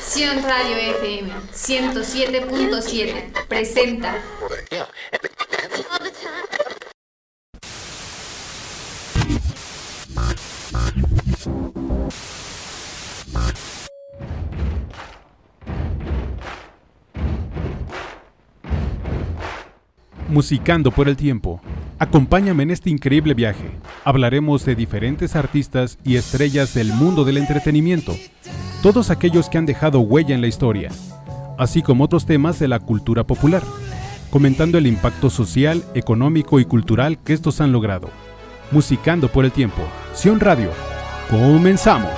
Sion Radio FM 107.7 presenta Musicando por el tiempo. Acompáñame en este increíble viaje hablaremos de diferentes artistas y estrellas del mundo del entretenimiento, todos aquellos que han dejado huella en la historia, así como otros temas de la cultura popular, comentando el impacto social, económico y cultural que estos han logrado. Musicando por el tiempo, Sion Radio, comenzamos.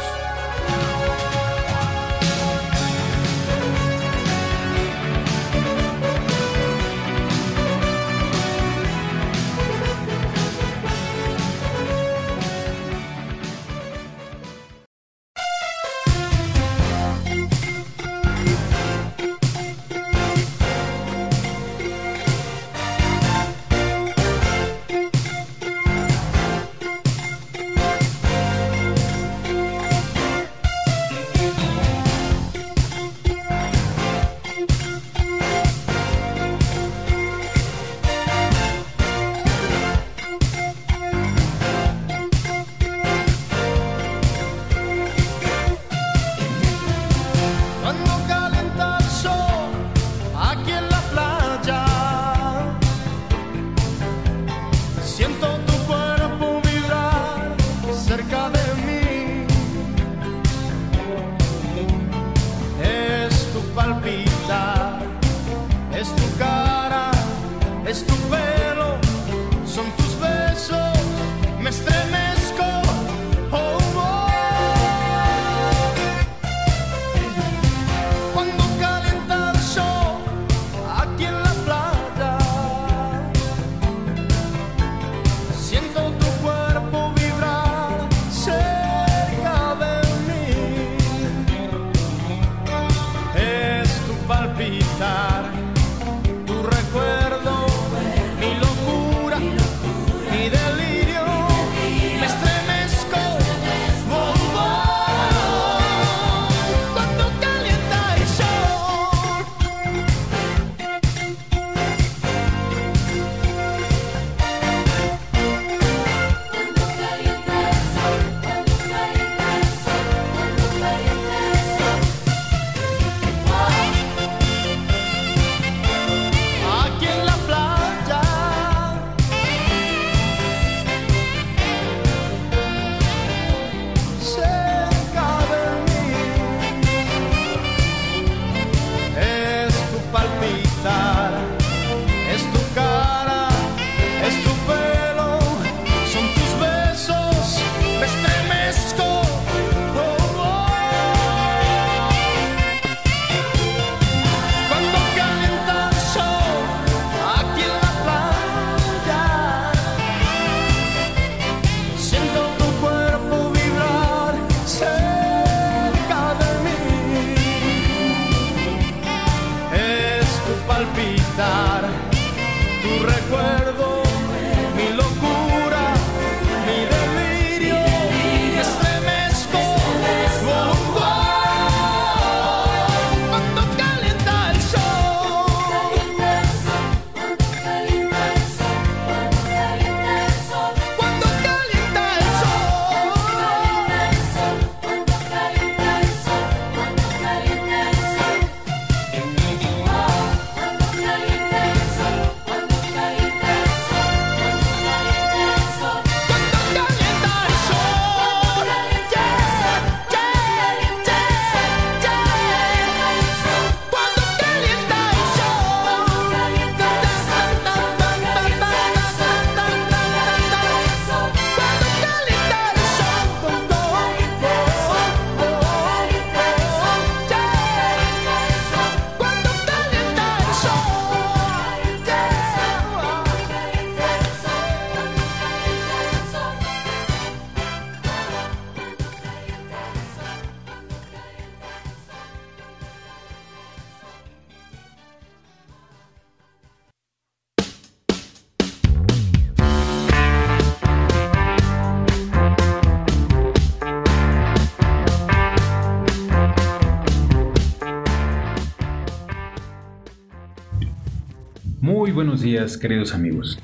Buenos días, queridos amigos.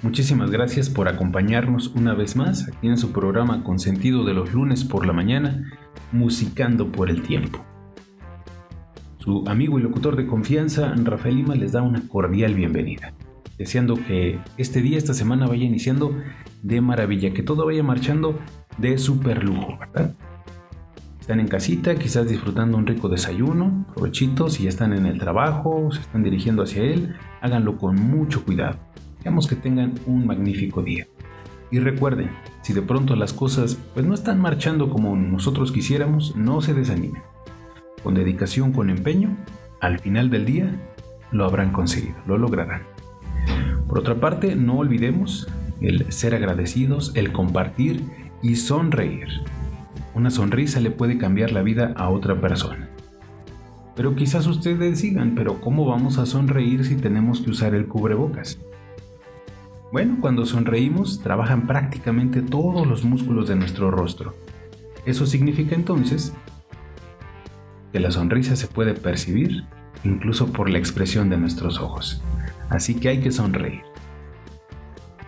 Muchísimas gracias por acompañarnos una vez más aquí en su programa con sentido de los lunes por la mañana, Musicando por el Tiempo. Su amigo y locutor de confianza, Rafael Lima, les da una cordial bienvenida, deseando que este día, esta semana vaya iniciando de maravilla, que todo vaya marchando de super lujo, ¿verdad? Están en casita, quizás disfrutando un rico desayuno, provechitos, si ya están en el trabajo, se están dirigiendo hacia él, háganlo con mucho cuidado. Digamos que tengan un magnífico día. Y recuerden, si de pronto las cosas pues no están marchando como nosotros quisiéramos, no se desanimen. Con dedicación, con empeño, al final del día lo habrán conseguido, lo lograrán. Por otra parte, no olvidemos el ser agradecidos, el compartir y sonreír. Una sonrisa le puede cambiar la vida a otra persona. Pero quizás ustedes digan, pero ¿cómo vamos a sonreír si tenemos que usar el cubrebocas? Bueno, cuando sonreímos trabajan prácticamente todos los músculos de nuestro rostro. Eso significa entonces que la sonrisa se puede percibir incluso por la expresión de nuestros ojos. Así que hay que sonreír.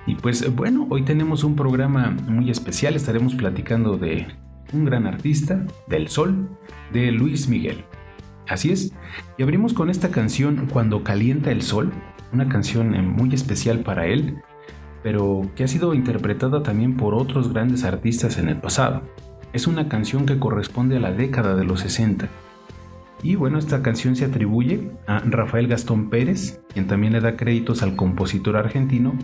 Y pues bueno, hoy tenemos un programa muy especial, estaremos platicando de un gran artista, del sol, de Luis Miguel. Así es, y abrimos con esta canción Cuando calienta el sol, una canción eh, muy especial para él, pero que ha sido interpretada también por otros grandes artistas en el pasado. Es una canción que corresponde a la década de los 60. Y bueno, esta canción se atribuye a Rafael Gastón Pérez, quien también le da créditos al compositor argentino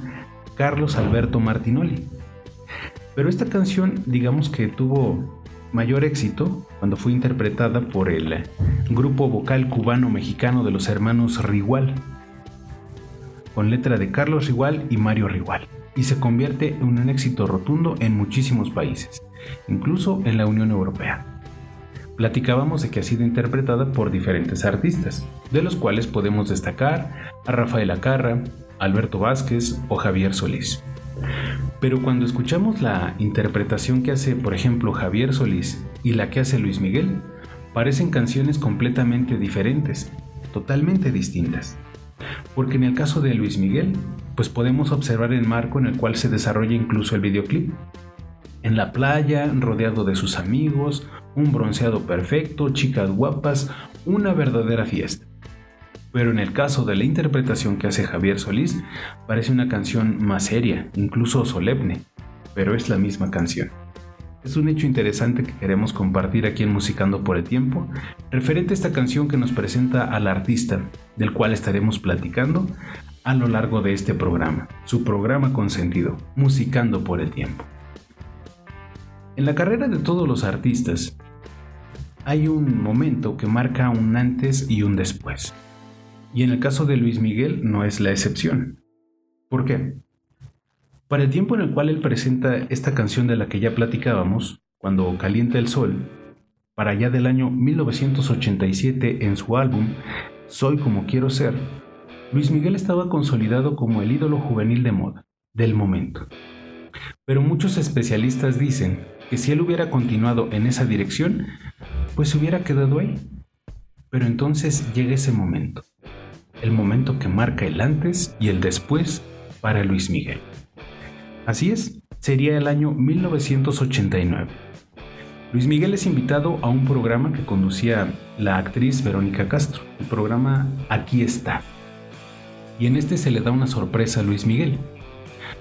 Carlos Alberto Martinoli. Pero esta canción, digamos que tuvo mayor éxito cuando fue interpretada por el grupo vocal cubano-mexicano de los hermanos Rigual, con letra de Carlos Rigual y Mario Rigual, y se convierte en un éxito rotundo en muchísimos países, incluso en la Unión Europea. Platicábamos de que ha sido interpretada por diferentes artistas, de los cuales podemos destacar a Rafael Acarra, Alberto Vázquez o Javier Solís. Pero cuando escuchamos la interpretación que hace, por ejemplo, Javier Solís y la que hace Luis Miguel, parecen canciones completamente diferentes, totalmente distintas. Porque en el caso de Luis Miguel, pues podemos observar el marco en el cual se desarrolla incluso el videoclip. En la playa, rodeado de sus amigos, un bronceado perfecto, chicas guapas, una verdadera fiesta. Pero en el caso de la interpretación que hace Javier Solís, parece una canción más seria, incluso solemne, pero es la misma canción. Es un hecho interesante que queremos compartir aquí en Musicando por el Tiempo, referente a esta canción que nos presenta al artista, del cual estaremos platicando a lo largo de este programa, su programa con sentido, Musicando por el Tiempo. En la carrera de todos los artistas, hay un momento que marca un antes y un después. Y en el caso de Luis Miguel no es la excepción. ¿Por qué? Para el tiempo en el cual él presenta esta canción de la que ya platicábamos, cuando calienta el sol, para allá del año 1987 en su álbum Soy como quiero ser, Luis Miguel estaba consolidado como el ídolo juvenil de moda, del momento. Pero muchos especialistas dicen que si él hubiera continuado en esa dirección, pues se hubiera quedado ahí. Pero entonces llega ese momento, el momento que marca el antes y el después para Luis Miguel. Así es, sería el año 1989. Luis Miguel es invitado a un programa que conducía la actriz Verónica Castro, el programa Aquí está. Y en este se le da una sorpresa a Luis Miguel.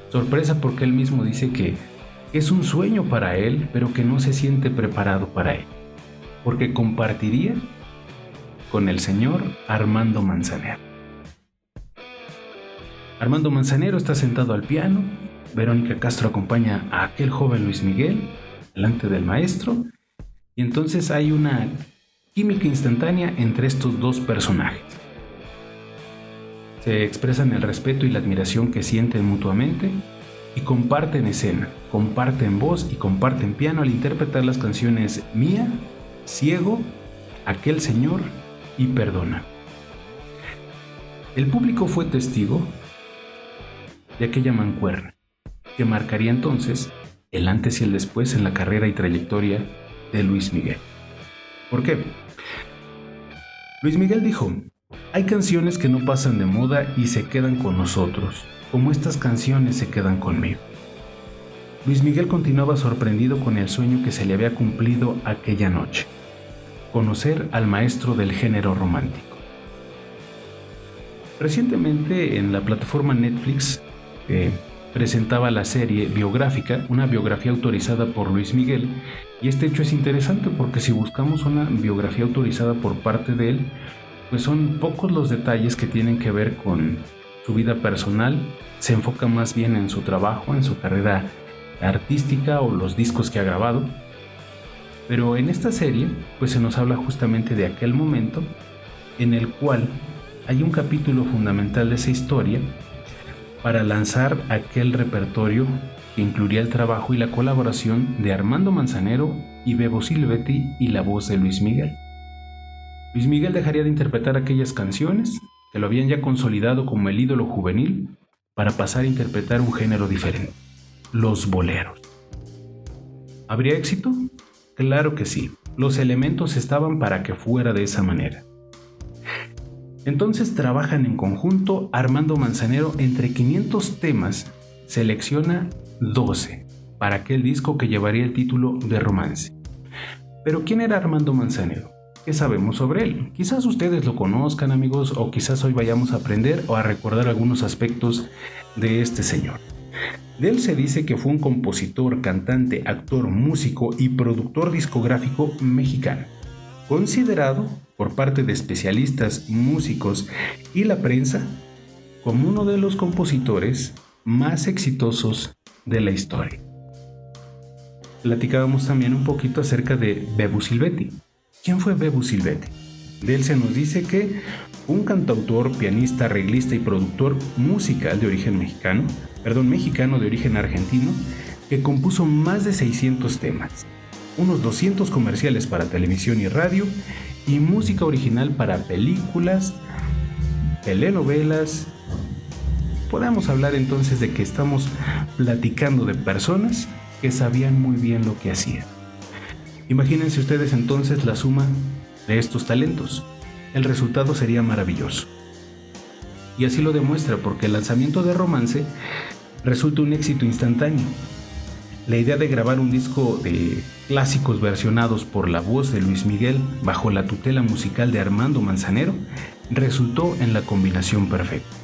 Sorpresa porque él mismo dice que es un sueño para él, pero que no se siente preparado para él, porque compartiría con el señor Armando Manzanero. Armando Manzanero está sentado al piano, Verónica Castro acompaña a aquel joven Luis Miguel delante del maestro, y entonces hay una química instantánea entre estos dos personajes. Se expresan el respeto y la admiración que sienten mutuamente y comparten escena, comparten voz y comparten piano al interpretar las canciones Mía, Ciego, Aquel Señor y Perdona. El público fue testigo de aquella mancuerna, que marcaría entonces el antes y el después en la carrera y trayectoria de Luis Miguel. ¿Por qué? Luis Miguel dijo, Hay canciones que no pasan de moda y se quedan con nosotros, como estas canciones se quedan conmigo. Luis Miguel continuaba sorprendido con el sueño que se le había cumplido aquella noche, conocer al maestro del género romántico. Recientemente en la plataforma Netflix eh, presentaba la serie biográfica, una biografía autorizada por Luis Miguel, y este hecho es interesante porque si buscamos una biografía autorizada por parte de él, pues son pocos los detalles que tienen que ver con su vida personal, se enfoca más bien en su trabajo, en su carrera artística o los discos que ha grabado. Pero en esta serie, pues se nos habla justamente de aquel momento en el cual hay un capítulo fundamental de esa historia para lanzar aquel repertorio que incluiría el trabajo y la colaboración de Armando Manzanero y Bebo Silvetti y la voz de Luis Miguel. Luis Miguel dejaría de interpretar aquellas canciones que lo habían ya consolidado como el ídolo juvenil para pasar a interpretar un género diferente, los boleros. ¿Habría éxito? Claro que sí, los elementos estaban para que fuera de esa manera. Entonces trabajan en conjunto Armando Manzanero entre 500 temas, selecciona 12 para aquel disco que llevaría el título de Romance. Pero ¿quién era Armando Manzanero? ¿Qué sabemos sobre él? Quizás ustedes lo conozcan amigos o quizás hoy vayamos a aprender o a recordar algunos aspectos de este señor. De él se dice que fue un compositor, cantante, actor, músico y productor discográfico mexicano, considerado por parte de especialistas, músicos y la prensa como uno de los compositores más exitosos de la historia. Platicábamos también un poquito acerca de Bebu Silvetti. ¿Quién fue Bebu Silvetti? De él se nos dice que un cantautor, pianista, arreglista y productor musical de origen mexicano, perdón, mexicano de origen argentino, que compuso más de 600 temas, unos 200 comerciales para televisión y radio y música original para películas, telenovelas. Podemos hablar entonces de que estamos platicando de personas que sabían muy bien lo que hacían. Imagínense ustedes entonces la suma de estos talentos. El resultado sería maravilloso. Y así lo demuestra porque el lanzamiento de Romance resulta un éxito instantáneo. La idea de grabar un disco de clásicos versionados por la voz de Luis Miguel bajo la tutela musical de Armando Manzanero resultó en la combinación perfecta.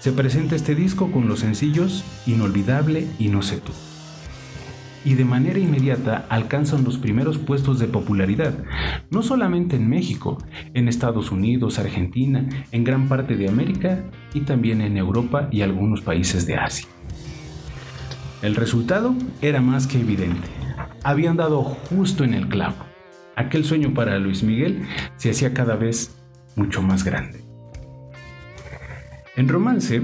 Se presenta este disco con los sencillos Inolvidable y No sé tú. Y de manera inmediata alcanzan los primeros puestos de popularidad, no solamente en México, en Estados Unidos, Argentina, en gran parte de América y también en Europa y algunos países de Asia. El resultado era más que evidente. Habían dado justo en el clavo. Aquel sueño para Luis Miguel se hacía cada vez mucho más grande. En romance,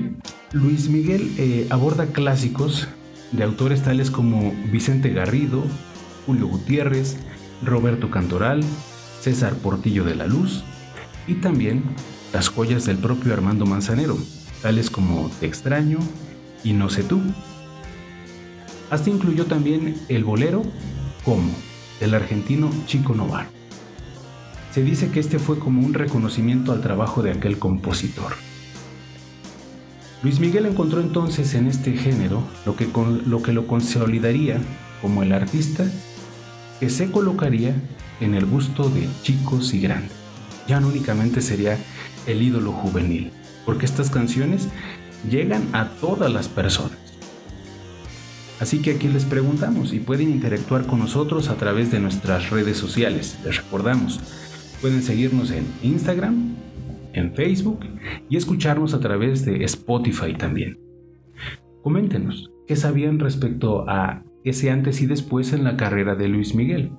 Luis Miguel eh, aborda clásicos de autores tales como Vicente Garrido, Julio Gutiérrez, Roberto Cantoral, César Portillo de la Luz y también las joyas del propio Armando Manzanero, tales como Te extraño y No sé tú. Hasta incluyó también el bolero Como, del argentino Chico Novar. Se dice que este fue como un reconocimiento al trabajo de aquel compositor. Luis Miguel encontró entonces en este género lo que, lo que lo consolidaría como el artista que se colocaría en el gusto de chicos y grandes. Ya no únicamente sería el ídolo juvenil, porque estas canciones llegan a todas las personas. Así que aquí les preguntamos y pueden interactuar con nosotros a través de nuestras redes sociales. Les recordamos, pueden seguirnos en Instagram, en Facebook y escucharnos a través de Spotify también. Coméntenos qué sabían respecto a ese antes y después en la carrera de Luis Miguel.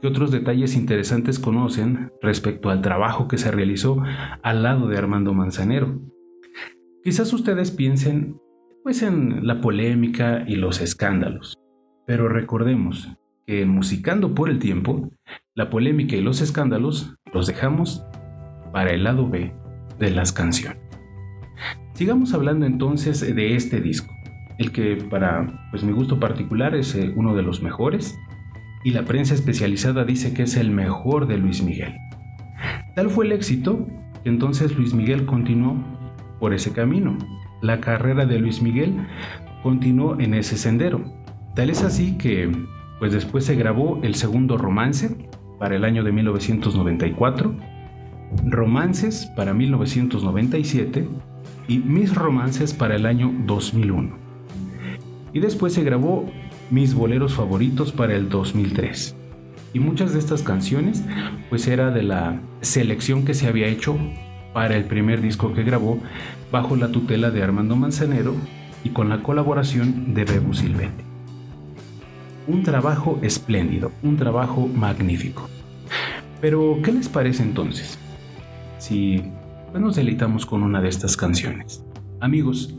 ¿Qué otros detalles interesantes conocen respecto al trabajo que se realizó al lado de Armando Manzanero? Quizás ustedes piensen pues en la polémica y los escándalos. Pero recordemos que Musicando por el Tiempo, la polémica y los escándalos los dejamos para el lado B de las canciones. Sigamos hablando entonces de este disco, el que para pues, mi gusto particular es eh, uno de los mejores y la prensa especializada dice que es el mejor de Luis Miguel. Tal fue el éxito Entonces Luis Miguel continuó por ese camino. La carrera de Luis Miguel continuó en ese sendero. Tal es así que, pues después se grabó el segundo romance para el año de 1994, Romances para 1997 y Mis Romances para el año 2001. Y después se grabó Mis Boleros Favoritos para el 2003. Y muchas de estas canciones pues era de la selección que se había hecho para el primer disco que grabó bajo la tutela de Armando Manzanero y con la colaboración de Bebu Silvetti. Un trabajo espléndido, un trabajo magnífico. Pero, ¿qué les parece entonces? Si pues, nos deleitamos con una de estas canciones. Amigos,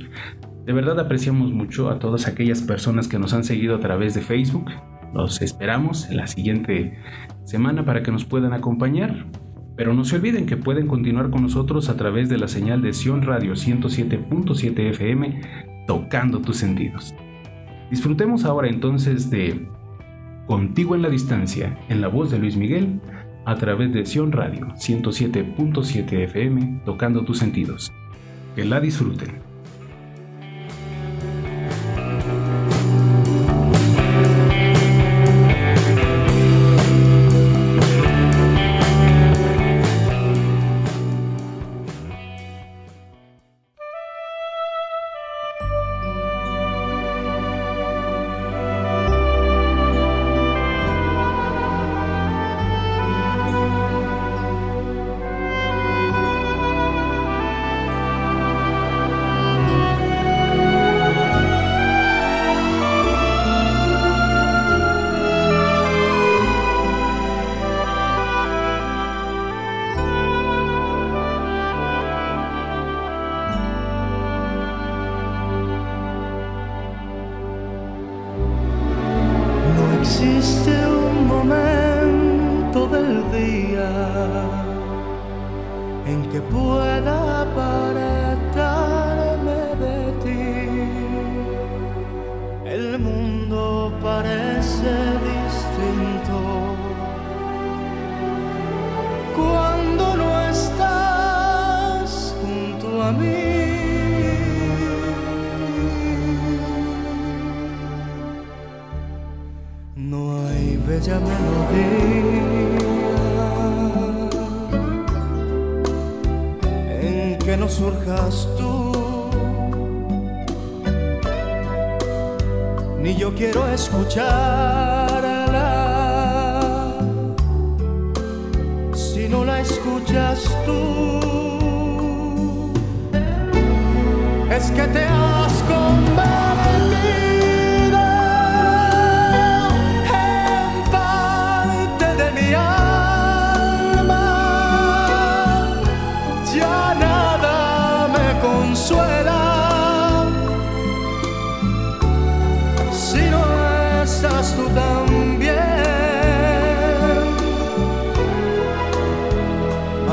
de verdad apreciamos mucho a todas aquellas personas que nos han seguido a través de Facebook. Los esperamos en la siguiente semana para que nos puedan acompañar. Pero no se olviden que pueden continuar con nosotros a través de la señal de Sion Radio 107.7 FM, tocando tus sentidos. Disfrutemos ahora entonces de Contigo en la distancia, en la voz de Luis Miguel, a través de Sion Radio 107.7 FM, tocando tus sentidos. Que la disfruten.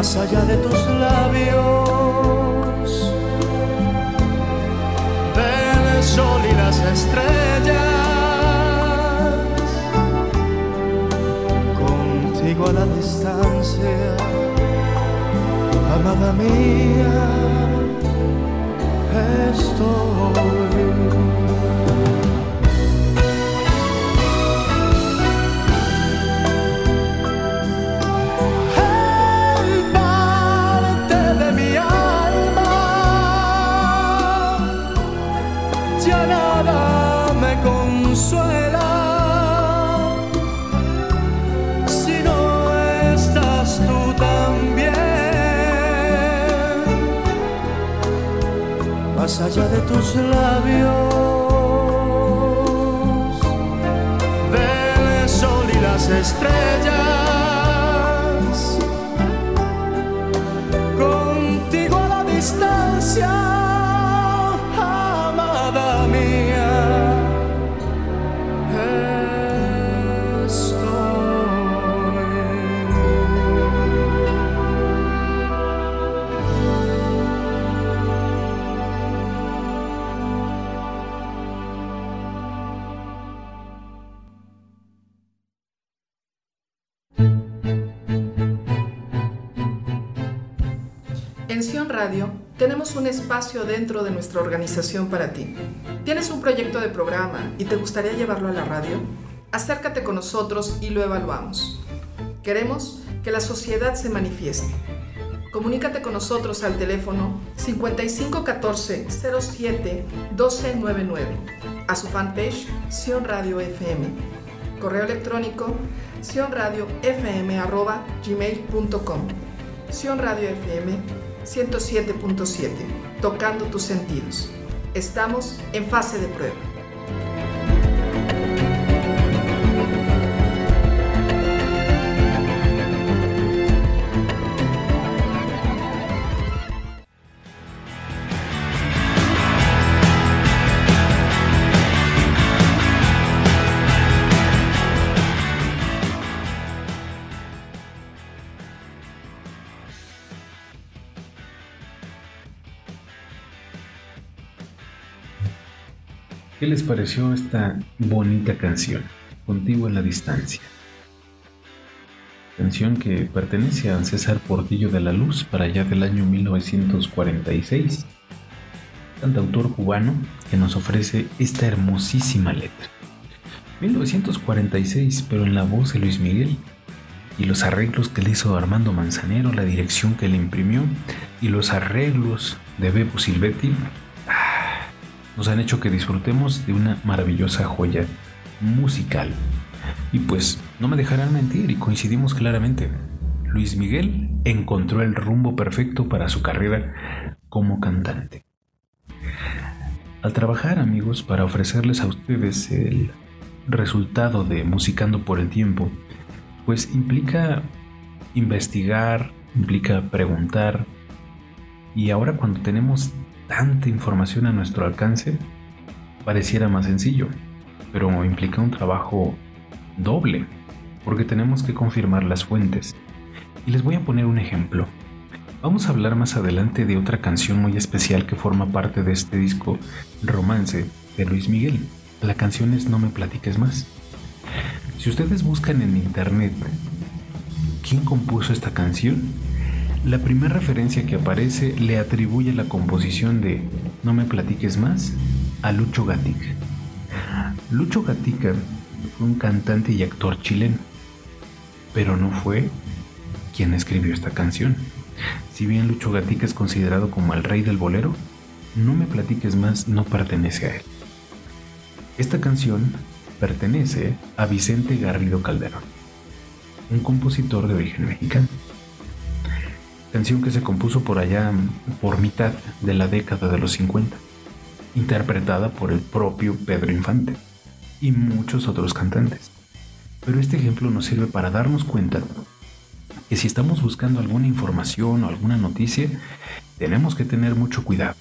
Más allá de tus labios del sol y las estrellas, contigo a la distancia, amada mía, estoy. De tus labios, del sol y las estrellas. Espacio dentro de nuestra organización para ti. ¿Tienes un proyecto de programa y te gustaría llevarlo a la radio? Acércate con nosotros y lo evaluamos. Queremos que la sociedad se manifieste. Comunícate con nosotros al teléfono 5514 07 1299, a su fanpage Sion Radio FM, correo electrónico sionradiofm.gmail.com Sion Radio FM 107.7, tocando tus sentidos. Estamos en fase de prueba. Les pareció esta bonita canción? Contigo en la distancia. Canción que pertenece a César Portillo de la Luz para allá del año 1946. Cantautor cubano que nos ofrece esta hermosísima letra. 1946, pero en la voz de Luis Miguel y los arreglos que le hizo Armando Manzanero, la dirección que le imprimió y los arreglos de Bebo Silvetti nos han hecho que disfrutemos de una maravillosa joya musical. Y pues no me dejarán mentir y coincidimos claramente. Luis Miguel encontró el rumbo perfecto para su carrera como cantante. Al trabajar amigos para ofrecerles a ustedes el resultado de Musicando por el Tiempo, pues implica investigar, implica preguntar, y ahora cuando tenemos tanta información a nuestro alcance, pareciera más sencillo, pero implica un trabajo doble, porque tenemos que confirmar las fuentes. Y les voy a poner un ejemplo. Vamos a hablar más adelante de otra canción muy especial que forma parte de este disco Romance de Luis Miguel. La canción es No me platiques más. Si ustedes buscan en internet quién compuso esta canción, la primera referencia que aparece le atribuye la composición de No me platiques más a Lucho Gatica. Lucho Gatica fue un cantante y actor chileno, pero no fue quien escribió esta canción. Si bien Lucho Gatica es considerado como el rey del bolero, No me platiques más no pertenece a él. Esta canción pertenece a Vicente Garrido Calderón, un compositor de origen mexicano canción que se compuso por allá por mitad de la década de los 50, interpretada por el propio Pedro Infante y muchos otros cantantes. Pero este ejemplo nos sirve para darnos cuenta que si estamos buscando alguna información o alguna noticia, tenemos que tener mucho cuidado.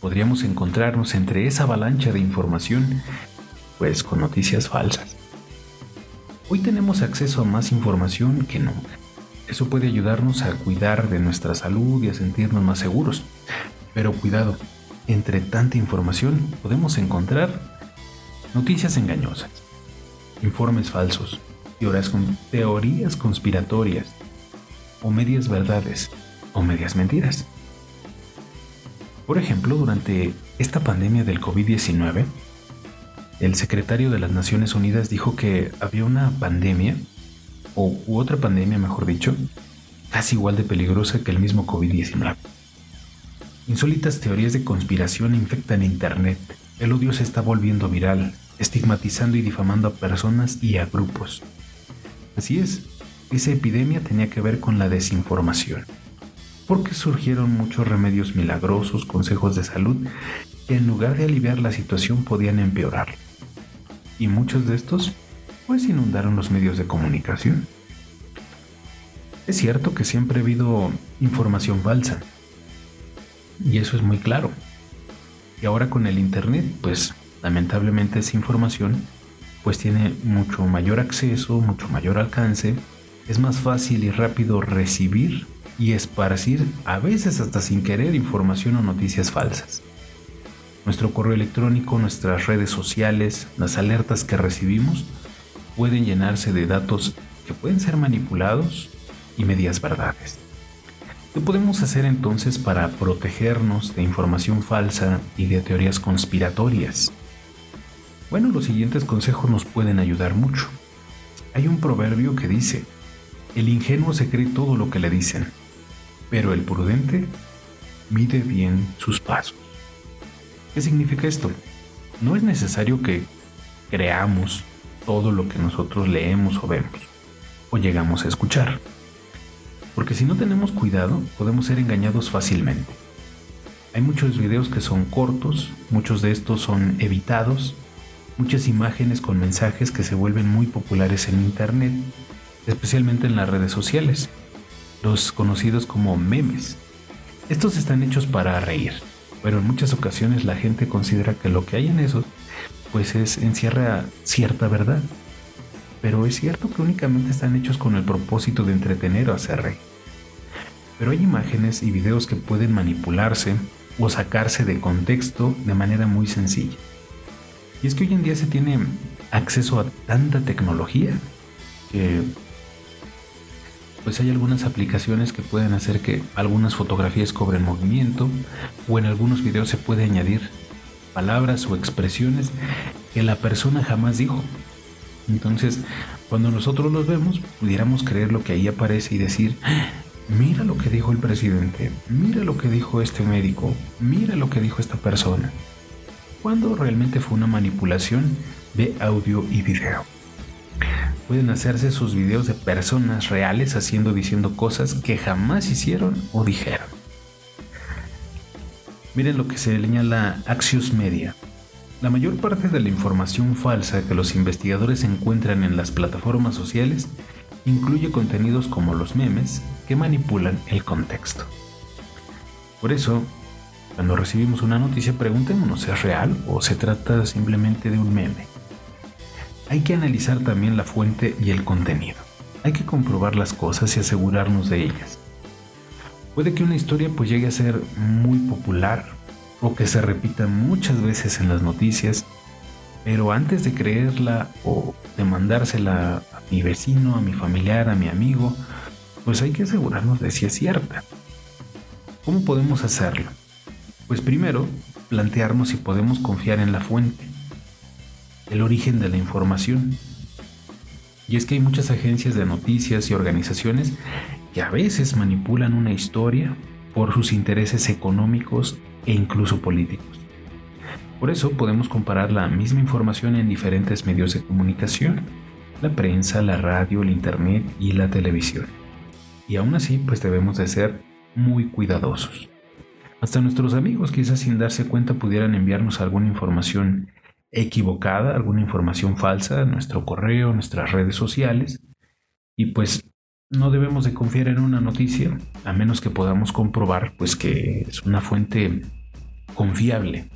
Podríamos encontrarnos entre esa avalancha de información, pues con noticias falsas. Hoy tenemos acceso a más información que nunca eso puede ayudarnos a cuidar de nuestra salud y a sentirnos más seguros. Pero cuidado, entre tanta información podemos encontrar noticias engañosas, informes falsos, teorías conspiratorias, o medias verdades, o medias mentiras. Por ejemplo, durante esta pandemia del COVID-19, el secretario de las Naciones Unidas dijo que había una pandemia o u otra pandemia, mejor dicho, casi igual de peligrosa que el mismo COVID-19. Insólitas teorías de conspiración infectan Internet. El odio se está volviendo viral, estigmatizando y difamando a personas y a grupos. Así es, esa epidemia tenía que ver con la desinformación, porque surgieron muchos remedios milagrosos, consejos de salud, que en lugar de aliviar la situación podían empeorar. Y muchos de estos pues inundaron los medios de comunicación. Es cierto que siempre ha habido información falsa, y eso es muy claro. Y ahora con el Internet, pues lamentablemente esa información pues tiene mucho mayor acceso, mucho mayor alcance, es más fácil y rápido recibir y esparcir, a veces hasta sin querer, información o noticias falsas. Nuestro correo electrónico, nuestras redes sociales, las alertas que recibimos, pueden llenarse de datos que pueden ser manipulados y medias verdades. ¿Qué podemos hacer entonces para protegernos de información falsa y de teorías conspiratorias? Bueno, los siguientes consejos nos pueden ayudar mucho. Hay un proverbio que dice, el ingenuo se cree todo lo que le dicen, pero el prudente mide bien sus pasos. ¿Qué significa esto? No es necesario que creamos todo lo que nosotros leemos o vemos o llegamos a escuchar. Porque si no tenemos cuidado, podemos ser engañados fácilmente. Hay muchos videos que son cortos, muchos de estos son evitados, muchas imágenes con mensajes que se vuelven muy populares en Internet, especialmente en las redes sociales, los conocidos como memes. Estos están hechos para reír, pero en muchas ocasiones la gente considera que lo que hay en esos pues es encierra cierta verdad. Pero es cierto que únicamente están hechos con el propósito de entretener o hacer reír. Pero hay imágenes y videos que pueden manipularse o sacarse de contexto de manera muy sencilla. Y es que hoy en día se tiene acceso a tanta tecnología que pues hay algunas aplicaciones que pueden hacer que algunas fotografías cobren movimiento o en algunos videos se puede añadir palabras o expresiones que la persona jamás dijo. Entonces, cuando nosotros los vemos, pudiéramos creer lo que ahí aparece y decir, mira lo que dijo el presidente, mira lo que dijo este médico, mira lo que dijo esta persona. Cuando realmente fue una manipulación de audio y video. Pueden hacerse sus videos de personas reales haciendo diciendo cosas que jamás hicieron o dijeron. Miren lo que se señala Axios Media. La mayor parte de la información falsa que los investigadores encuentran en las plataformas sociales incluye contenidos como los memes que manipulan el contexto. Por eso, cuando recibimos una noticia preguntémonos es real o se trata simplemente de un meme. Hay que analizar también la fuente y el contenido. Hay que comprobar las cosas y asegurarnos de ellas. Puede que una historia pues llegue a ser muy popular o que se repita muchas veces en las noticias, pero antes de creerla o de mandársela a mi vecino, a mi familiar, a mi amigo, pues hay que asegurarnos de si es cierta. ¿Cómo podemos hacerlo? Pues primero, plantearnos si podemos confiar en la fuente el origen de la información. Y es que hay muchas agencias de noticias y organizaciones que a veces manipulan una historia por sus intereses económicos e incluso políticos. Por eso podemos comparar la misma información en diferentes medios de comunicación, la prensa, la radio, el internet y la televisión. Y aún así, pues debemos de ser muy cuidadosos. Hasta nuestros amigos quizás sin darse cuenta pudieran enviarnos alguna información equivocada, alguna información falsa, nuestro correo, nuestras redes sociales. Y pues no debemos de confiar en una noticia a menos que podamos comprobar pues que es una fuente confiable,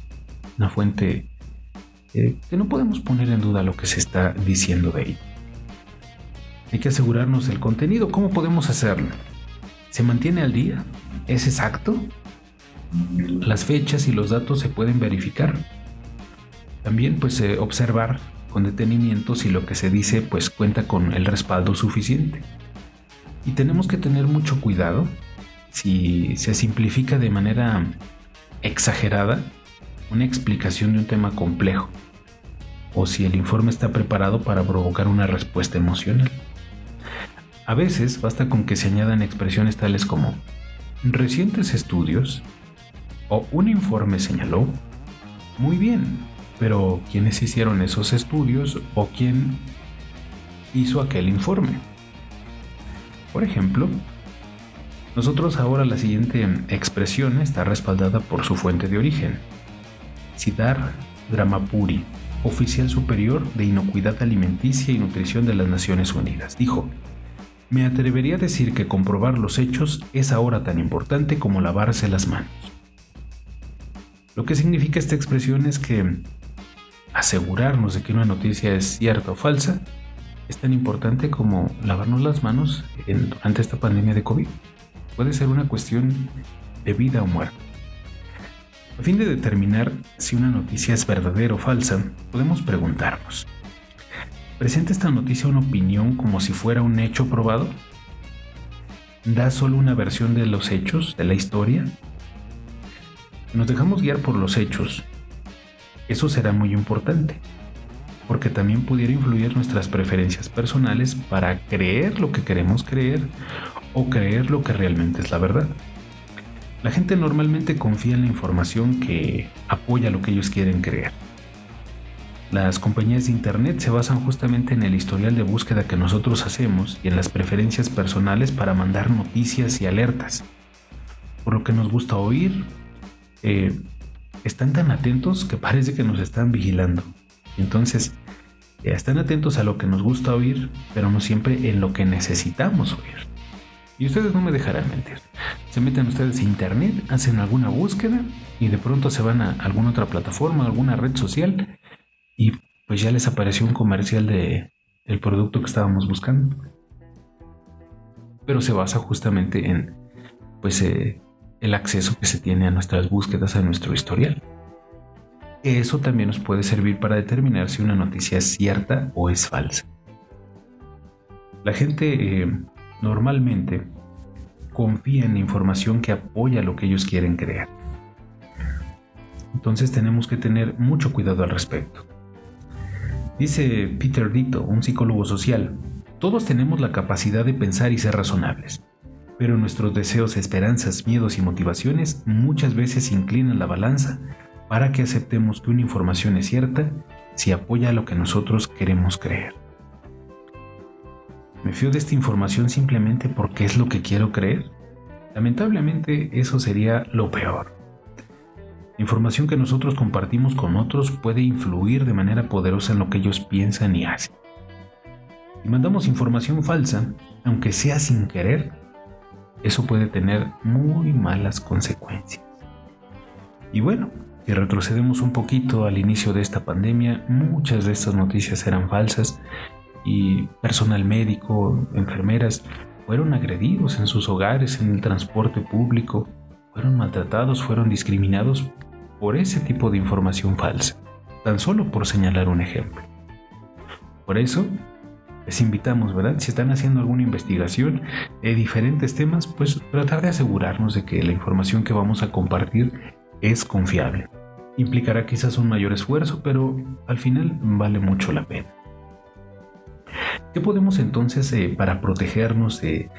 una fuente eh, que no podemos poner en duda lo que se está diciendo de ella. Hay que asegurarnos del contenido. ¿Cómo podemos hacerlo? ¿Se mantiene al día? ¿Es exacto? Las fechas y los datos se pueden verificar. También pues eh, observar con detenimiento si lo que se dice pues cuenta con el respaldo suficiente. Y tenemos que tener mucho cuidado si se simplifica de manera exagerada una explicación de un tema complejo o si el informe está preparado para provocar una respuesta emocional. A veces basta con que se añadan expresiones tales como recientes estudios o un informe señaló, muy bien, pero ¿quiénes hicieron esos estudios o quién hizo aquel informe? Por ejemplo, nosotros ahora la siguiente expresión está respaldada por su fuente de origen. Siddhar Dramapuri, oficial superior de inocuidad alimenticia y nutrición de las Naciones Unidas, dijo, me atrevería a decir que comprobar los hechos es ahora tan importante como lavarse las manos. Lo que significa esta expresión es que asegurarnos de que una noticia es cierta o falsa es tan importante como lavarnos las manos durante esta pandemia de COVID. Puede ser una cuestión de vida o muerte. A fin de determinar si una noticia es verdadera o falsa, podemos preguntarnos, ¿presenta esta noticia una opinión como si fuera un hecho probado? da solo una versión de los hechos, de la historia. Nos dejamos guiar por los hechos. Eso será muy importante, porque también pudiera influir nuestras preferencias personales para creer lo que queremos creer o creer lo que realmente es la verdad. La gente normalmente confía en la información que apoya lo que ellos quieren creer. Las compañías de Internet se basan justamente en el historial de búsqueda que nosotros hacemos y en las preferencias personales para mandar noticias y alertas. Por lo que nos gusta oír, eh, están tan atentos que parece que nos están vigilando. Entonces, eh, están atentos a lo que nos gusta oír, pero no siempre en lo que necesitamos oír. Y ustedes no me dejarán mentir. Se meten ustedes a internet, hacen alguna búsqueda y de pronto se van a alguna otra plataforma, alguna red social y pues ya les apareció un comercial de el producto que estábamos buscando. Pero se basa justamente en pues eh, el acceso que se tiene a nuestras búsquedas, a nuestro historial. Eso también nos puede servir para determinar si una noticia es cierta o es falsa. La gente eh, normalmente confía en la información que apoya lo que ellos quieren creer. Entonces tenemos que tener mucho cuidado al respecto. Dice Peter Dito, un psicólogo social, todos tenemos la capacidad de pensar y ser razonables, pero nuestros deseos, esperanzas, miedos y motivaciones muchas veces inclinan la balanza para que aceptemos que una información es cierta si apoya lo que nosotros queremos creer. ¿Me fío de esta información simplemente porque es lo que quiero creer? Lamentablemente eso sería lo peor. La información que nosotros compartimos con otros puede influir de manera poderosa en lo que ellos piensan y hacen. Si mandamos información falsa, aunque sea sin querer, eso puede tener muy malas consecuencias. Y bueno, si retrocedemos un poquito al inicio de esta pandemia, muchas de estas noticias eran falsas y personal médico, enfermeras, fueron agredidos en sus hogares, en el transporte público, fueron maltratados, fueron discriminados por ese tipo de información falsa, tan solo por señalar un ejemplo. Por eso, les invitamos, ¿verdad? Si están haciendo alguna investigación de diferentes temas, pues tratar de asegurarnos de que la información que vamos a compartir es confiable. Implicará quizás un mayor esfuerzo, pero al final vale mucho la pena. ¿Qué podemos entonces eh, para protegernos de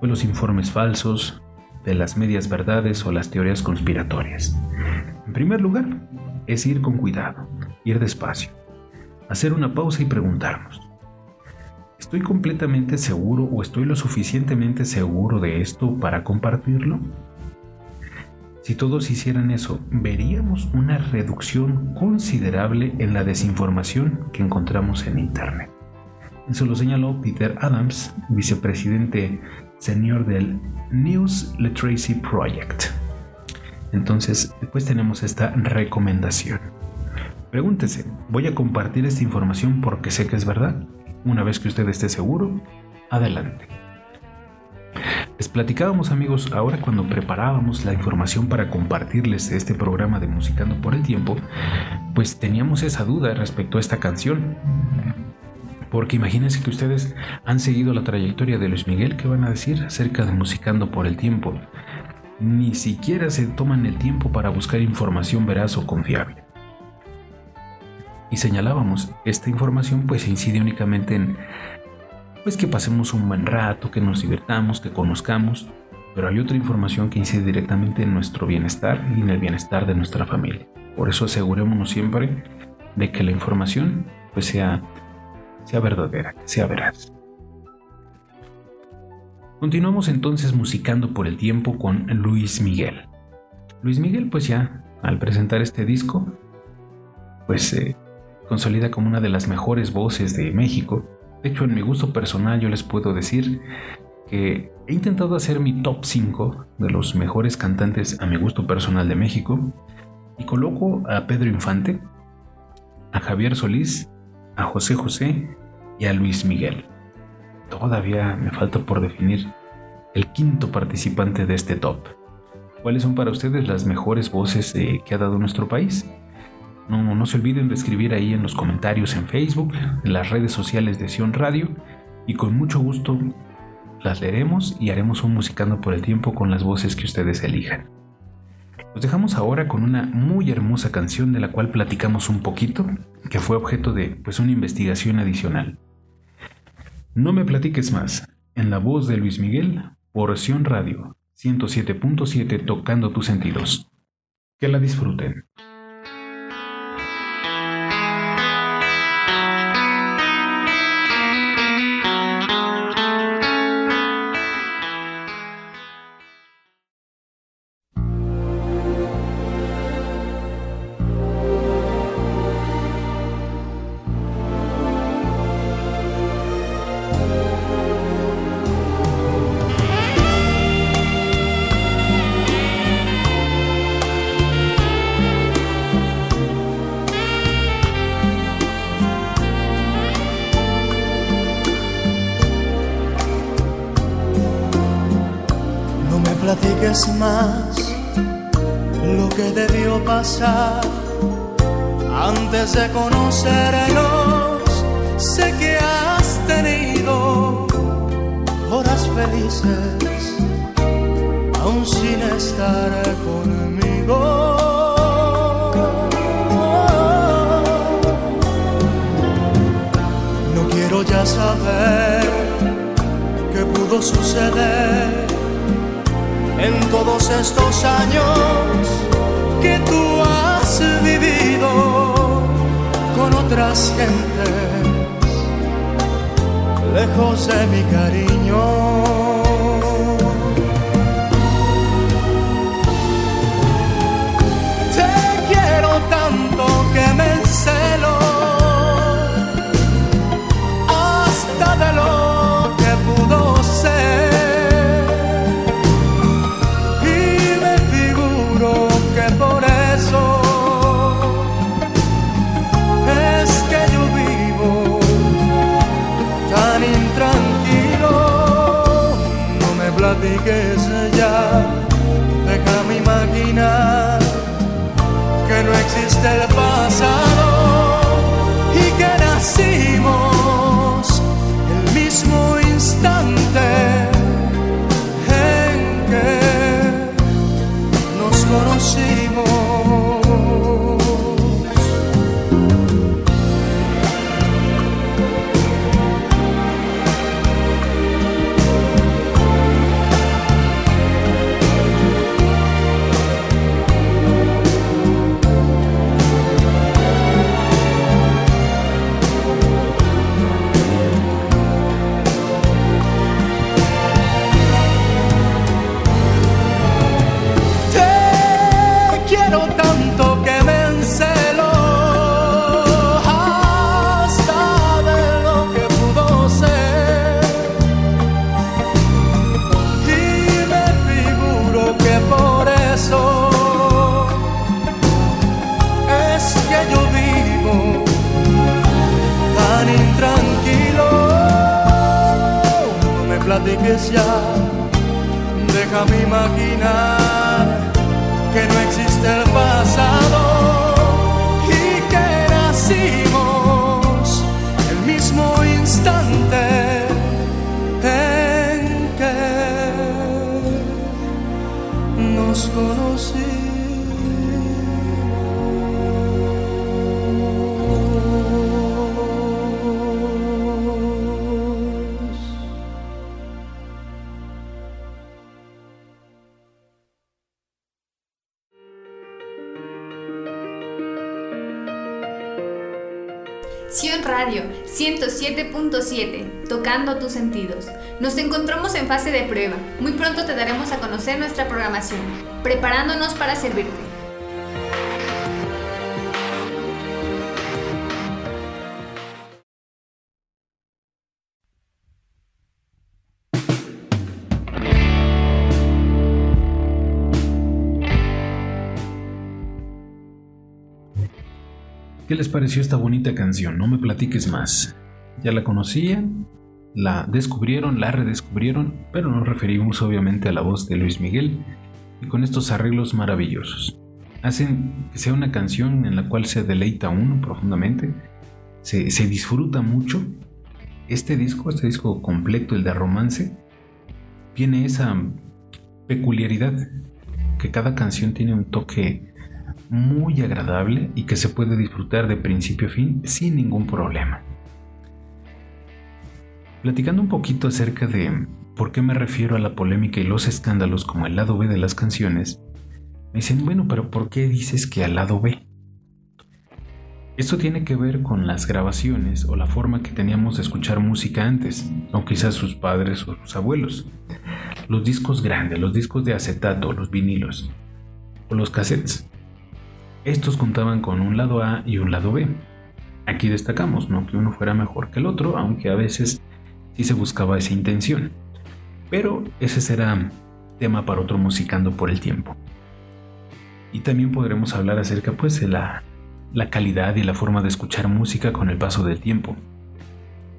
pues, los informes falsos, de las medias verdades o las teorías conspiratorias? En primer lugar, es ir con cuidado, ir despacio, hacer una pausa y preguntarnos, ¿estoy completamente seguro o estoy lo suficientemente seguro de esto para compartirlo? Si todos hicieran eso, veríamos una reducción considerable en la desinformación que encontramos en Internet. Eso lo señaló Peter Adams, vicepresidente senior del News Literacy Project. Entonces, después tenemos esta recomendación. Pregúntese, ¿voy a compartir esta información porque sé que es verdad? Una vez que usted esté seguro, adelante. Les platicábamos amigos, ahora cuando preparábamos la información para compartirles este programa de Musicando por el Tiempo, pues teníamos esa duda respecto a esta canción. Porque imagínense que ustedes han seguido la trayectoria de Luis Miguel, ¿qué van a decir acerca de Musicando por el Tiempo? Ni siquiera se toman el tiempo para buscar información veraz o confiable. Y señalábamos, esta información pues incide únicamente en pues que pasemos un buen rato, que nos divirtamos, que conozcamos, pero hay otra información que incide directamente en nuestro bienestar y en el bienestar de nuestra familia. Por eso asegurémonos siempre de que la información pues sea sea verdadera, sea veraz. Continuamos entonces musicando por el tiempo con Luis Miguel. Luis Miguel pues ya al presentar este disco pues se consolida como una de las mejores voces de México. De hecho en mi gusto personal yo les puedo decir que he intentado hacer mi top 5 de los mejores cantantes a mi gusto personal de México y coloco a Pedro Infante, a Javier Solís a José José y a Luis Miguel. Todavía me falta por definir el quinto participante de este top. ¿Cuáles son para ustedes las mejores voces eh, que ha dado nuestro país? No, se olviden de escribir ahí en los comentarios en Facebook, en las redes sociales de Sion Radio y con mucho gusto las leeremos y haremos un musicando por el tiempo con las voces que ustedes elijan. Los dejamos ahora con una muy hermosa canción de la cual platicamos un poquito, que fue objeto de pues una investigación adicional. No me platiques más, en la voz de Luis Miguel, Porción Radio 107.7 tocando tus sentidos. Que la disfruten. 107.7, tocando tus sentidos. Nos encontramos en fase de prueba. Muy pronto te daremos a conocer nuestra programación, preparándonos para servirte. ¿Qué les pareció esta bonita canción? No me platiques más. Ya la conocían, la descubrieron, la redescubrieron, pero nos referimos obviamente a la voz de Luis Miguel y con estos arreglos maravillosos. Hacen que sea una canción en la cual se deleita uno profundamente, se, se disfruta mucho. Este disco, este disco completo, el de romance, tiene esa peculiaridad que cada canción tiene un toque muy agradable y que se puede disfrutar de principio a fin sin ningún problema. Platicando un poquito acerca de por qué me refiero a la polémica y los escándalos como el lado B de las canciones, me dicen, bueno, pero ¿por qué dices que al lado B? Esto tiene que ver con las grabaciones o la forma que teníamos de escuchar música antes, o quizás sus padres o sus abuelos. Los discos grandes, los discos de acetato, los vinilos, o los cassettes. Estos contaban con un lado A y un lado B. Aquí destacamos, no que uno fuera mejor que el otro, aunque a veces sí se buscaba esa intención. Pero ese será tema para otro musicando por el tiempo. Y también podremos hablar acerca pues de la la calidad y la forma de escuchar música con el paso del tiempo.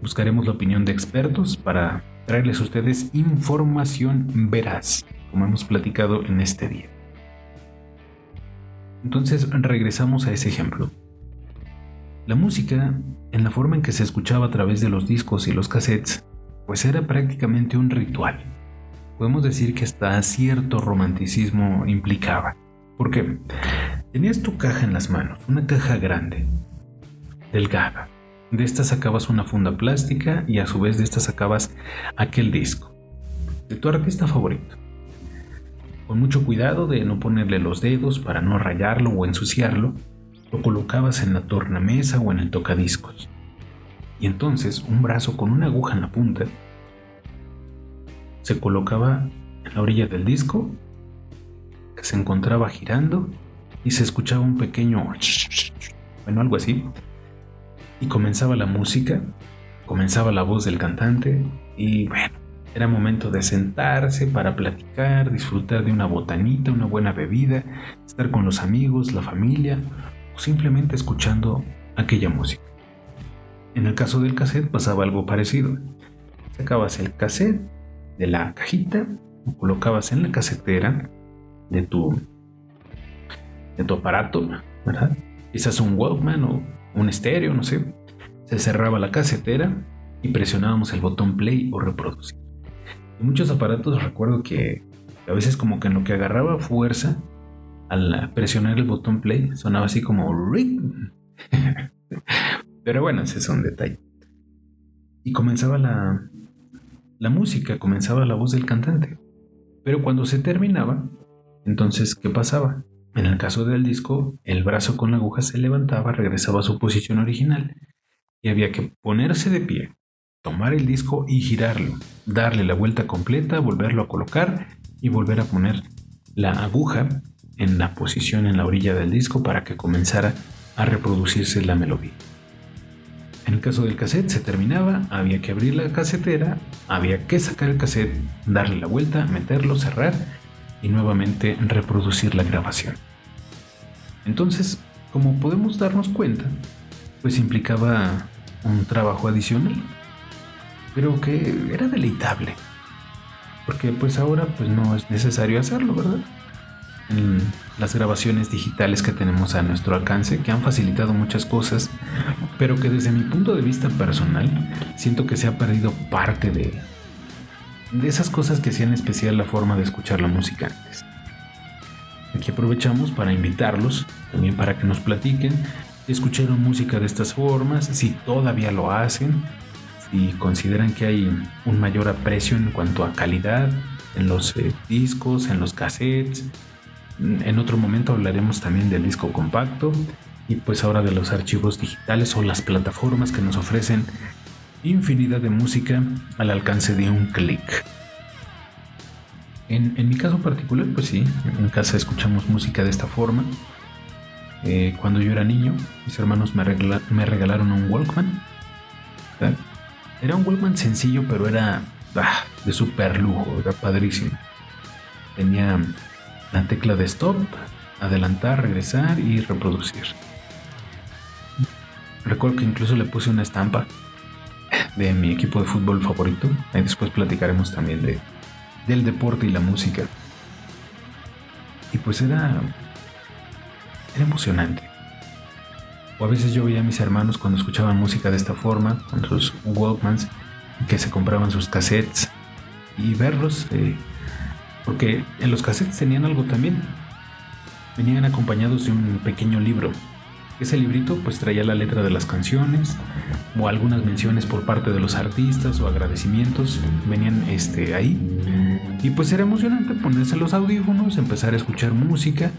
Buscaremos la opinión de expertos para traerles a ustedes información veraz, como hemos platicado en este día. Entonces regresamos a ese ejemplo. La música, en la forma en que se escuchaba a través de los discos y los cassettes, pues era prácticamente un ritual. Podemos decir que hasta cierto romanticismo implicaba. ¿Por qué? Tenías tu caja en las manos, una caja grande, delgada. De esta sacabas una funda plástica y a su vez de esta sacabas aquel disco de tu artista favorito. Con mucho cuidado de no ponerle los dedos para no rayarlo o ensuciarlo, lo colocabas en la tornamesa o en el tocadiscos. Y entonces un brazo con una aguja en la punta se colocaba en la orilla del disco que se encontraba girando y se escuchaba un pequeño... bueno, algo así. Y comenzaba la música, comenzaba la voz del cantante y bueno, era momento de sentarse para platicar, disfrutar de una botanita, una buena bebida, estar con los amigos, la familia o simplemente escuchando aquella música. En el caso del cassette pasaba algo parecido. Sacabas el cassette de la cajita, lo colocabas en la casetera de tu de tu aparato, ¿verdad? Quizás un Walkman o un estéreo, no sé. Se cerraba la casetera y presionábamos el botón play o reproducir. Muchos aparatos recuerdo que a veces como que en lo que agarraba fuerza al presionar el botón play sonaba así como Pero bueno, ese es un detalle. Y comenzaba la, la música, comenzaba la voz del cantante. Pero cuando se terminaba, entonces, ¿qué pasaba? En el caso del disco, el brazo con la aguja se levantaba, regresaba a su posición original y había que ponerse de pie, tomar el disco y girarlo, darle la vuelta completa, volverlo a colocar y volver a poner la aguja en la posición en la orilla del disco para que comenzara a reproducirse la melodía. En el caso del cassette se terminaba, había que abrir la casetera, había que sacar el cassette, darle la vuelta, meterlo, cerrar y nuevamente reproducir la grabación. Entonces, como podemos darnos cuenta, pues implicaba un trabajo adicional, pero que era deleitable, porque pues ahora pues no es necesario hacerlo, ¿verdad? En las grabaciones digitales que tenemos a nuestro alcance, que han facilitado muchas cosas, pero que desde mi punto de vista personal siento que se ha perdido parte de, de esas cosas que hacían especial la forma de escuchar la música antes. Aquí aprovechamos para invitarlos, también para que nos platiquen si escucharon música de estas formas, si todavía lo hacen, si consideran que hay un mayor aprecio en cuanto a calidad en los eh, discos, en los cassettes. En otro momento hablaremos también del disco compacto y pues ahora de los archivos digitales o las plataformas que nos ofrecen infinidad de música al alcance de un clic. En, mi caso particular, pues sí, en casa escuchamos música de esta forma. Eh, cuando yo era niño, mis hermanos me, me regalaron un Walkman. Era un Walkman sencillo, pero era ah, de super lujo, era padrísimo. Tenía la tecla de stop, adelantar, regresar y reproducir. Recuerdo que incluso le puse una estampa de mi equipo de fútbol favorito. Ahí después platicaremos también de, del deporte y la música. Y pues era, era emocionante. A veces yo veía a mis hermanos cuando escuchaban música de esta forma, con sus Walkmans, que se compraban sus cassettes y verlos, eh, porque en los cassettes tenían algo también. Venían acompañados de un pequeño libro. Ese librito pues traía la letra de las canciones o algunas menciones por parte de los artistas o agradecimientos venían este ahí. Y pues era emocionante ponerse los audífonos, empezar a escuchar música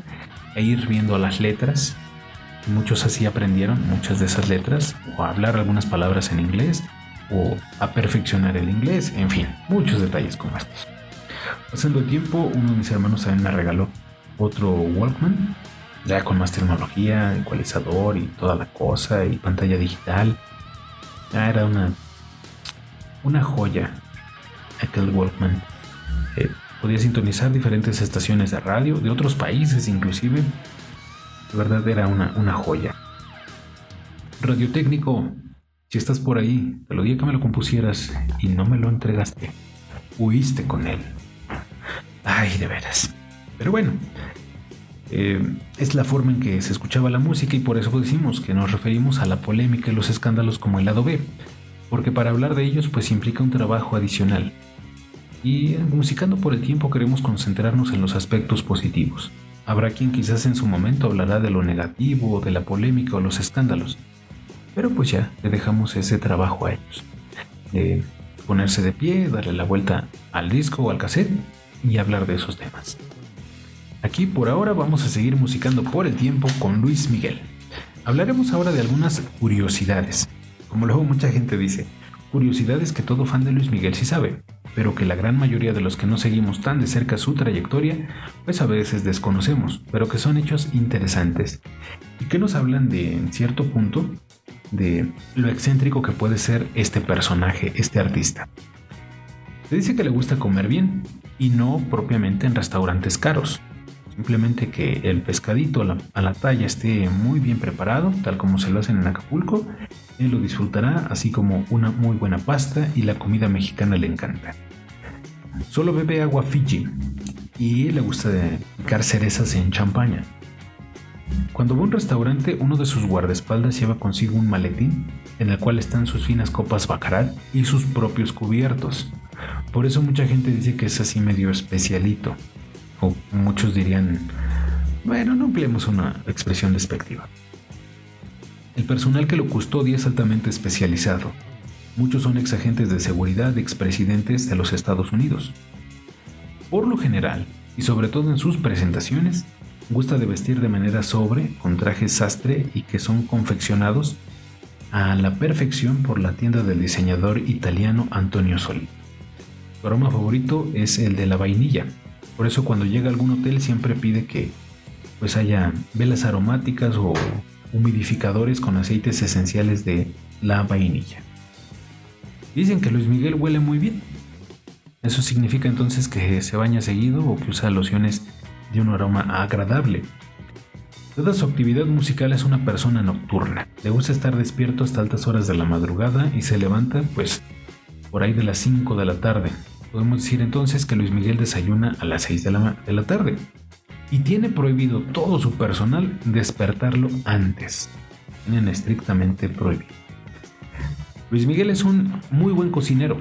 e ir viendo las letras. Muchos así aprendieron muchas de esas letras o a hablar algunas palabras en inglés o a perfeccionar el inglés, en fin, muchos detalles como estos. Pasando el tiempo, uno de mis hermanos también me regaló otro Walkman, ya con más tecnología, ecualizador y toda la cosa, y pantalla digital. Ya era una, una joya aquel Walkman. Eh, podía sintonizar diferentes estaciones de radio de otros países inclusive. Verdad era una, una joya. Radio técnico, si estás por ahí, te lo dije que me lo compusieras y no me lo entregaste. Huiste con él. Ay, de veras. Pero bueno, eh, es la forma en que se escuchaba la música y por eso decimos que nos referimos a la polémica y los escándalos como el lado B, porque para hablar de ellos pues implica un trabajo adicional. Y musicando por el tiempo queremos concentrarnos en los aspectos positivos. Habrá quien quizás en su momento hablará de lo negativo, de la polémica o los escándalos, pero pues ya le dejamos ese trabajo a ellos. De ponerse de pie, darle la vuelta al disco o al cassette y hablar de esos temas. Aquí por ahora vamos a seguir musicando por el tiempo con Luis Miguel. Hablaremos ahora de algunas curiosidades. Como luego mucha gente dice, curiosidades que todo fan de Luis Miguel sí sabe, pero que la gran mayoría de los que no seguimos tan de cerca su trayectoria, pues a veces desconocemos, pero que son hechos interesantes y que nos hablan de, en cierto punto, de lo excéntrico que puede ser este personaje, este artista. Se dice que le gusta comer bien y no propiamente en restaurantes caros. Simplemente que el pescadito a la, a la talla esté muy bien preparado, tal como se lo hacen en Acapulco, él lo disfrutará, así como una muy buena pasta y la comida mexicana le encanta. Solo bebe agua Fiji y le gusta picar cerezas en champaña. Cuando va a un restaurante, uno de sus guardaespaldas lleva consigo un maletín en el cual están sus finas copas Bacarat y sus propios cubiertos. Por eso mucha gente dice que es así medio especialito. O muchos dirían, bueno, no empleemos una expresión despectiva. El personal que lo custodia es altamente especializado. Muchos son exagentes de seguridad de expresidentes de los Estados Unidos. Por lo general, y sobre todo en sus presentaciones, gusta de vestir de manera sobre, con trajes sastre y que son confeccionados a la perfección por la tienda del diseñador italiano Antonio Soli. Su aroma favorito es el de la vainilla, por eso cuando llega a algún hotel siempre pide que pues haya velas aromáticas o humidificadores con aceites esenciales de la vainilla. Dicen que Luis Miguel huele muy bien. Eso significa entonces que se baña seguido o que usa lociones de un aroma agradable. Toda su actividad musical es una persona nocturna. Le gusta estar despierto hasta altas horas de la madrugada y se levanta, pues, por ahí de las 5 de la tarde. Podemos decir entonces que Luis Miguel desayuna a las 6 de la, de la tarde. Y tiene prohibido todo su personal despertarlo antes. Tienen estrictamente prohibido. Luis Miguel es un muy buen cocinero.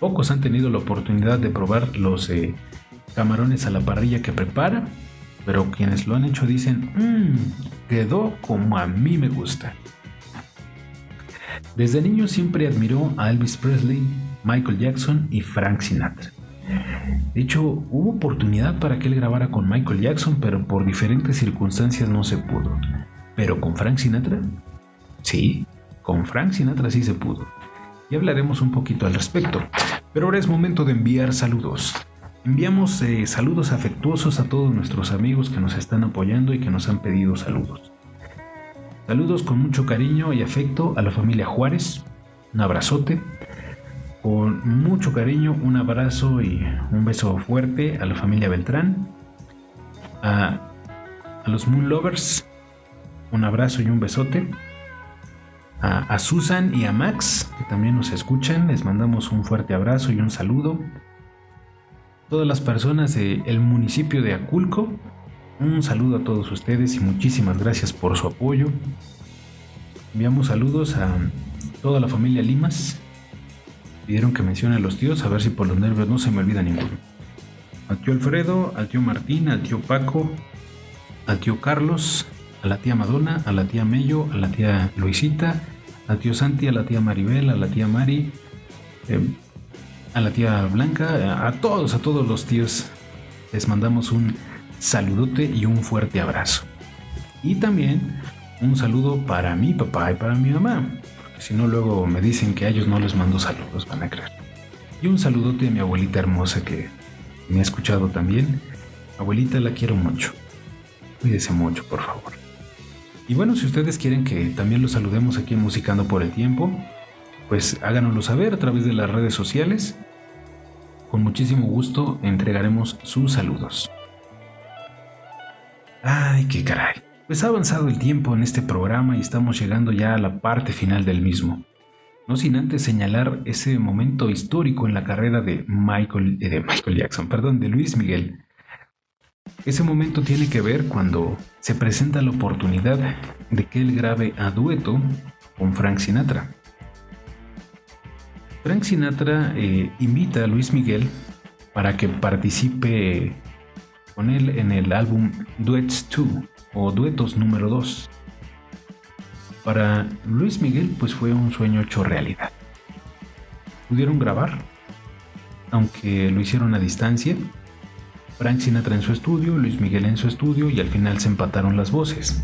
Pocos han tenido la oportunidad de probar los eh, camarones a la parrilla que prepara, pero quienes lo han hecho dicen, mmm, quedó como a mí me gusta. Desde niño siempre admiró a Elvis Presley, Michael Jackson y Frank Sinatra. De hecho, hubo oportunidad para que él grabara con Michael Jackson, pero por diferentes circunstancias no se pudo. Pero con Frank Sinatra, sí, con Frank Sinatra sí se pudo. Y hablaremos un poquito al respecto. Pero ahora es momento de enviar saludos. Enviamos eh, saludos afectuosos a todos nuestros amigos que nos están apoyando y que nos han pedido saludos. Saludos con mucho cariño y afecto a la familia Juárez. Un abrazote. Con mucho cariño, un abrazo y un beso fuerte a la familia Beltrán. A, los Moon Lovers. Un abrazo y un besote. A, a Susan y a Max, que también nos escuchan. Les mandamos un fuerte abrazo y un saludo todas las personas del municipio de Aculco. Un saludo a todos ustedes y muchísimas gracias por su apoyo. Enviamos saludos a toda la familia Limas, Pidieron que mencione a los tíos, a ver si por los nervios no se me olvida ninguno. Al tío Alfredo, al tío Martín, al tío Paco, al tío Carlos, a la tía Madonna, a la tía Mello, a la tía Luisita, al tío Santi, a la tía Maribel, a la tía Mari, eh, a la tía Blanca, a todos, a todos los tíos. Les mandamos un saludote y un fuerte abrazo. Y también un saludo para mi papá y para mi mamá. Si no, luego me dicen que a ellos no les mando saludos, van a creer. Y un saludote a mi abuelita hermosa que me ha escuchado también. Abuelita, la quiero mucho. Cuídese mucho, por favor. Y bueno, si ustedes quieren que también los saludemos aquí Musicando por el Tiempo, pues háganoslo saber a través de las redes sociales. Con muchísimo gusto entregaremos sus saludos. Ay, qué caray. Pues ha avanzado el tiempo en este programa y estamos llegando ya a la parte final del mismo. No sin antes señalar ese momento histórico en la carrera de Michael, eh, de Michael Jackson, perdón, de Luis Miguel. Ese momento tiene que ver cuando se presenta la oportunidad de que él grabe a dueto con Frank Sinatra. Frank Sinatra eh, invita a Luis Miguel para que participe con él en el álbum Duets 2 o Duetos número 2. Para Luis Miguel pues fue un sueño hecho realidad. Pudieron grabar, aunque lo hicieron a distancia. Frank Sinatra en su estudio, Luis Miguel en su estudio y al final se empataron las voces.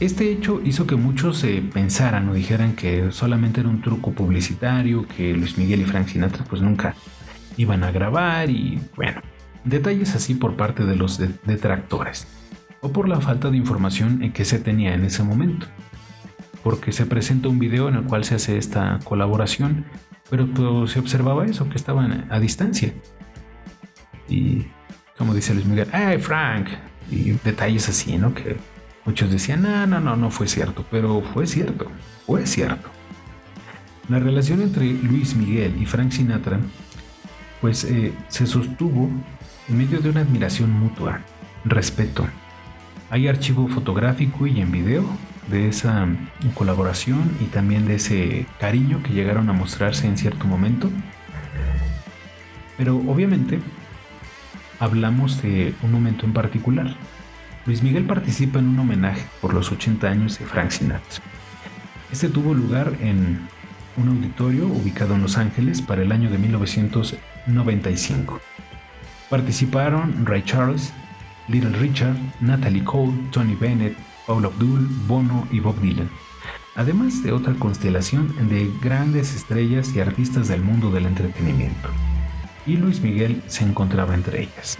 Este hecho hizo que muchos se pensaran o dijeran que solamente era un truco publicitario, que Luis Miguel y Frank Sinatra pues nunca iban a grabar y bueno, detalles así por parte de los detractores o por la falta de información en que se tenía en ese momento. Porque se presenta un video en el cual se hace esta colaboración, pero se observaba eso, que estaban a distancia. Y como dice Luis Miguel, ¡ay Frank! Y detalles así, ¿no? Que muchos decían, no, no, no, no fue cierto, pero fue cierto, fue cierto. La relación entre Luis Miguel y Frank Sinatra, pues eh, se sostuvo en medio de una admiración mutua, respeto. Hay archivo fotográfico y en video de esa colaboración y también de ese cariño que llegaron a mostrarse en cierto momento. Pero obviamente hablamos de un momento en particular. Luis Miguel participa en un homenaje por los 80 años de Frank Sinatra. Este tuvo lugar en un auditorio ubicado en Los Ángeles para el año de 1995. Participaron Ray Charles, Little Richard, Natalie Cole, Tony Bennett, Paul Abdul, Bono y Bob Dylan, además de otra constelación de grandes estrellas y artistas del mundo del entretenimiento. Y Luis Miguel se encontraba entre ellas.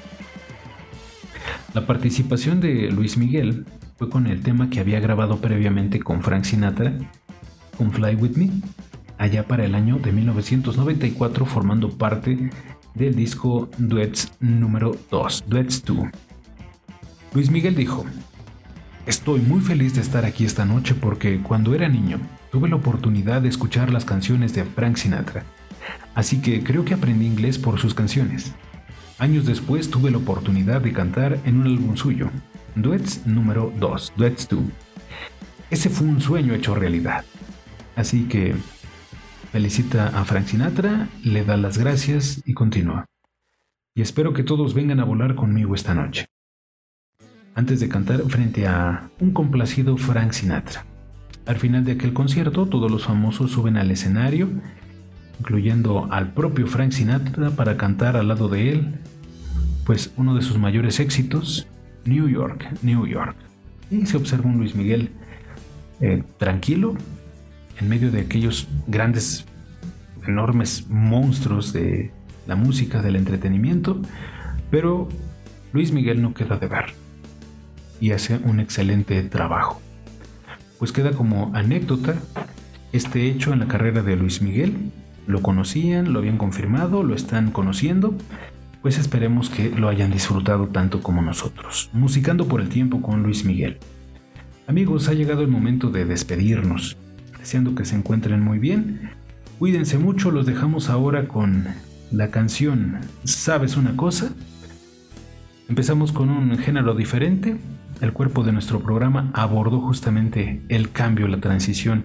La participación de Luis Miguel fue con el tema que había grabado previamente con Frank Sinatra, con Fly With Me, allá para el año de 1994 formando parte del disco Duets número 2, Duets 2. Luis Miguel dijo, Estoy muy feliz de estar aquí esta noche porque cuando era niño tuve la oportunidad de escuchar las canciones de Frank Sinatra, así que creo que aprendí inglés por sus canciones. Años después tuve la oportunidad de cantar en un álbum suyo, Duets número 2, Duets 2. Ese fue un sueño hecho realidad. Así que felicita a Frank Sinatra, le da las gracias y continúa. Y espero que todos vengan a volar conmigo esta noche. Antes de cantar frente a un complacido Frank Sinatra. Al final de aquel concierto, todos los famosos suben al escenario, incluyendo al propio Frank Sinatra para cantar al lado de él, pues uno de sus mayores éxitos, New York, New York. Y se observa un Luis Miguel eh, tranquilo, en medio de aquellos grandes, enormes monstruos de la música, del entretenimiento, pero Luis Miguel no queda de ver y hace un excelente trabajo. Pues queda como anécdota este hecho en la carrera de Luis Miguel. Lo conocían, lo habían confirmado, lo están conociendo, pues esperemos que lo hayan disfrutado tanto como nosotros. Musicando por el tiempo con Luis Miguel. Amigos, ha llegado el momento de despedirnos deseando que se encuentren muy bien. Cuídense mucho, los dejamos ahora con la canción ¿Sabes una cosa? Empezamos con un género diferente. El cuerpo de nuestro programa abordó justamente el cambio, la transición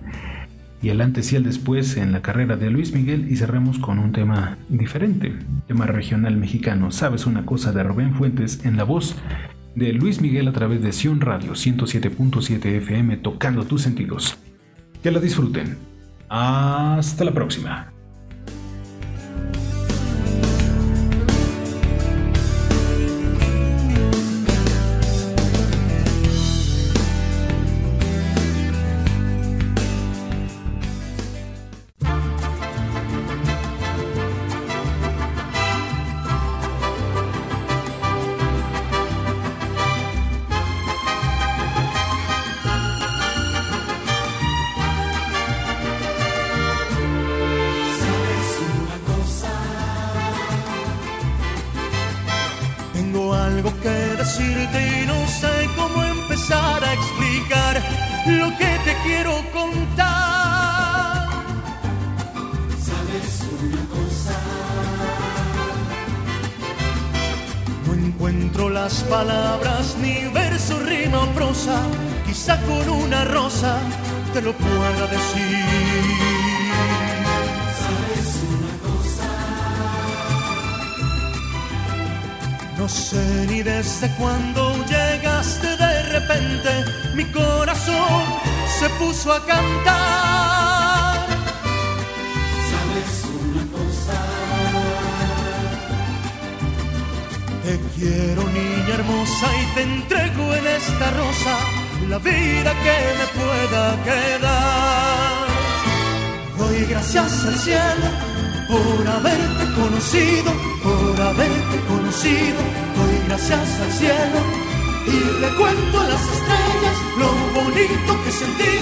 y el antes y el después en la carrera de Luis Miguel y cerramos con un tema diferente, tema regional mexicano. ¿Sabes una cosa de Rubén Fuentes en la voz de Luis Miguel a través de Sion Radio 107.7 FM tocando tus sentidos? Que la disfruten. Hasta la próxima. Palabras, ni verso, rima o prosa. Quizá con una rosa te lo pueda decir. No sé ni desde cuándo llegaste de repente, mi corazón se puso a cantar. Quiero niña hermosa y te entrego en esta rosa la vida que me pueda quedar. Doy gracias al cielo por haberte conocido, por haberte conocido. Doy gracias al cielo y le cuento a las estrellas lo bonito que sentí,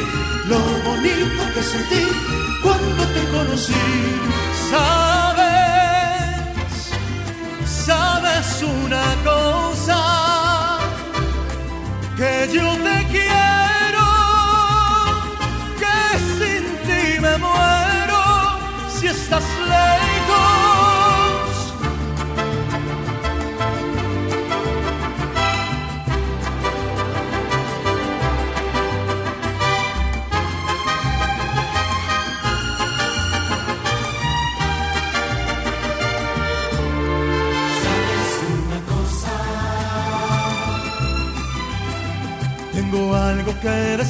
lo bonito que sentí cuando te conocí. Una cosa, que yo te quiero, que sin ti me muero si estás lejos.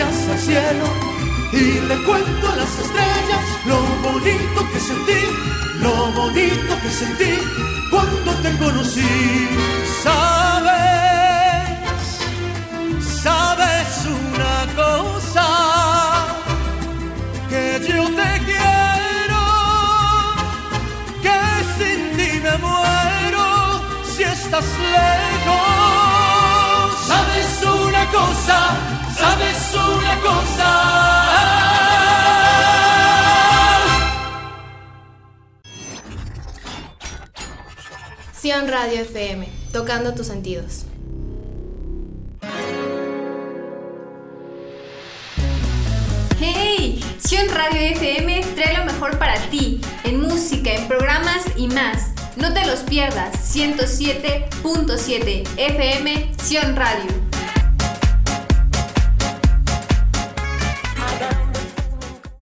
Al cielo y le cuento a las estrellas lo bonito que sentí, lo bonito que sentí cuando te conocí. Sion Radio FM, tocando tus sentidos. ¡Hey! Sion Radio FM trae lo mejor para ti, en música, en programas y más. No te los pierdas, 107.7 FM Sion Radio.